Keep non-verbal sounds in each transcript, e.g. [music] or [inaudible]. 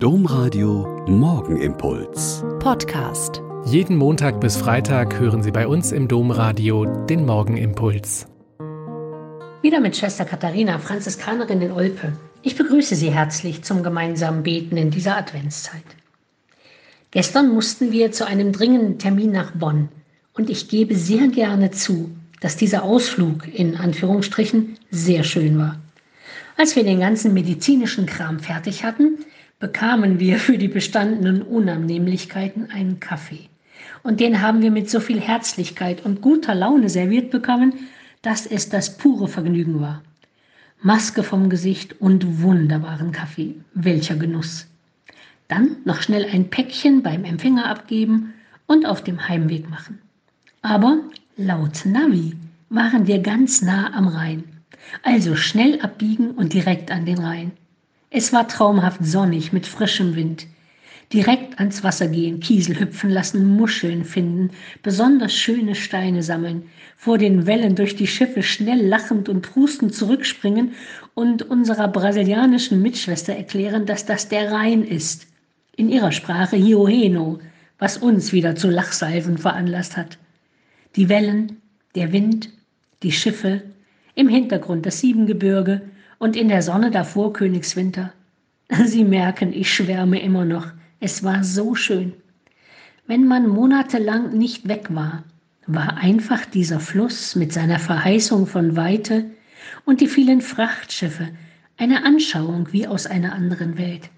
Domradio Morgenimpuls. Podcast. Jeden Montag bis Freitag hören Sie bei uns im Domradio den Morgenimpuls. Wieder mit Schwester Katharina, Franziskanerin in Olpe. Ich begrüße Sie herzlich zum gemeinsamen Beten in dieser Adventszeit. Gestern mussten wir zu einem dringenden Termin nach Bonn und ich gebe sehr gerne zu, dass dieser Ausflug in Anführungsstrichen sehr schön war. Als wir den ganzen medizinischen Kram fertig hatten, bekamen wir für die bestandenen Unannehmlichkeiten einen Kaffee. Und den haben wir mit so viel Herzlichkeit und guter Laune serviert bekommen, dass es das pure Vergnügen war. Maske vom Gesicht und wunderbaren Kaffee. Welcher Genuss. Dann noch schnell ein Päckchen beim Empfänger abgeben und auf dem Heimweg machen. Aber laut Navi waren wir ganz nah am Rhein. Also schnell abbiegen und direkt an den Rhein. Es war traumhaft sonnig mit frischem Wind. Direkt ans Wasser gehen, Kiesel hüpfen lassen, Muscheln finden, besonders schöne Steine sammeln, vor den Wellen durch die Schiffe schnell lachend und prustend zurückspringen und unserer brasilianischen Mitschwester erklären, dass das der Rhein ist. In ihrer Sprache Hioheno, was uns wieder zu Lachsalven veranlasst hat. Die Wellen, der Wind, die Schiffe, im Hintergrund das Siebengebirge, und in der Sonne davor Königswinter. [laughs] Sie merken, ich schwärme immer noch. Es war so schön. Wenn man monatelang nicht weg war, war einfach dieser Fluss mit seiner Verheißung von Weite und die vielen Frachtschiffe eine Anschauung wie aus einer anderen Welt.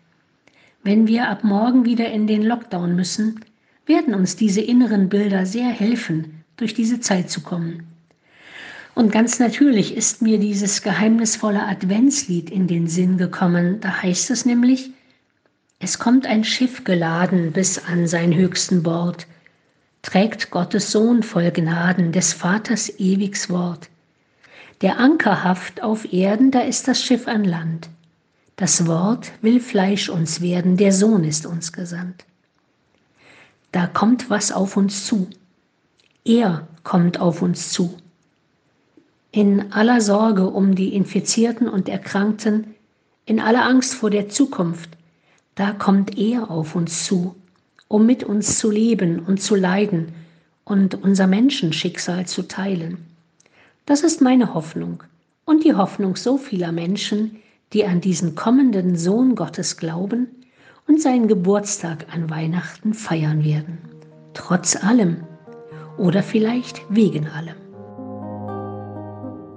Wenn wir ab morgen wieder in den Lockdown müssen, werden uns diese inneren Bilder sehr helfen, durch diese Zeit zu kommen. Und ganz natürlich ist mir dieses geheimnisvolle Adventslied in den Sinn gekommen. Da heißt es nämlich, es kommt ein Schiff geladen bis an sein höchsten Bord, trägt Gottes Sohn voll Gnaden, des Vaters ewigs Wort. Der Ankerhaft auf Erden, da ist das Schiff an Land. Das Wort will Fleisch uns werden, der Sohn ist uns gesandt. Da kommt was auf uns zu. Er kommt auf uns zu in aller Sorge um die Infizierten und Erkrankten, in aller Angst vor der Zukunft, da kommt er auf uns zu, um mit uns zu leben und zu leiden und unser Menschenschicksal zu teilen. Das ist meine Hoffnung und die Hoffnung so vieler Menschen, die an diesen kommenden Sohn Gottes glauben und seinen Geburtstag an Weihnachten feiern werden. Trotz allem oder vielleicht wegen allem.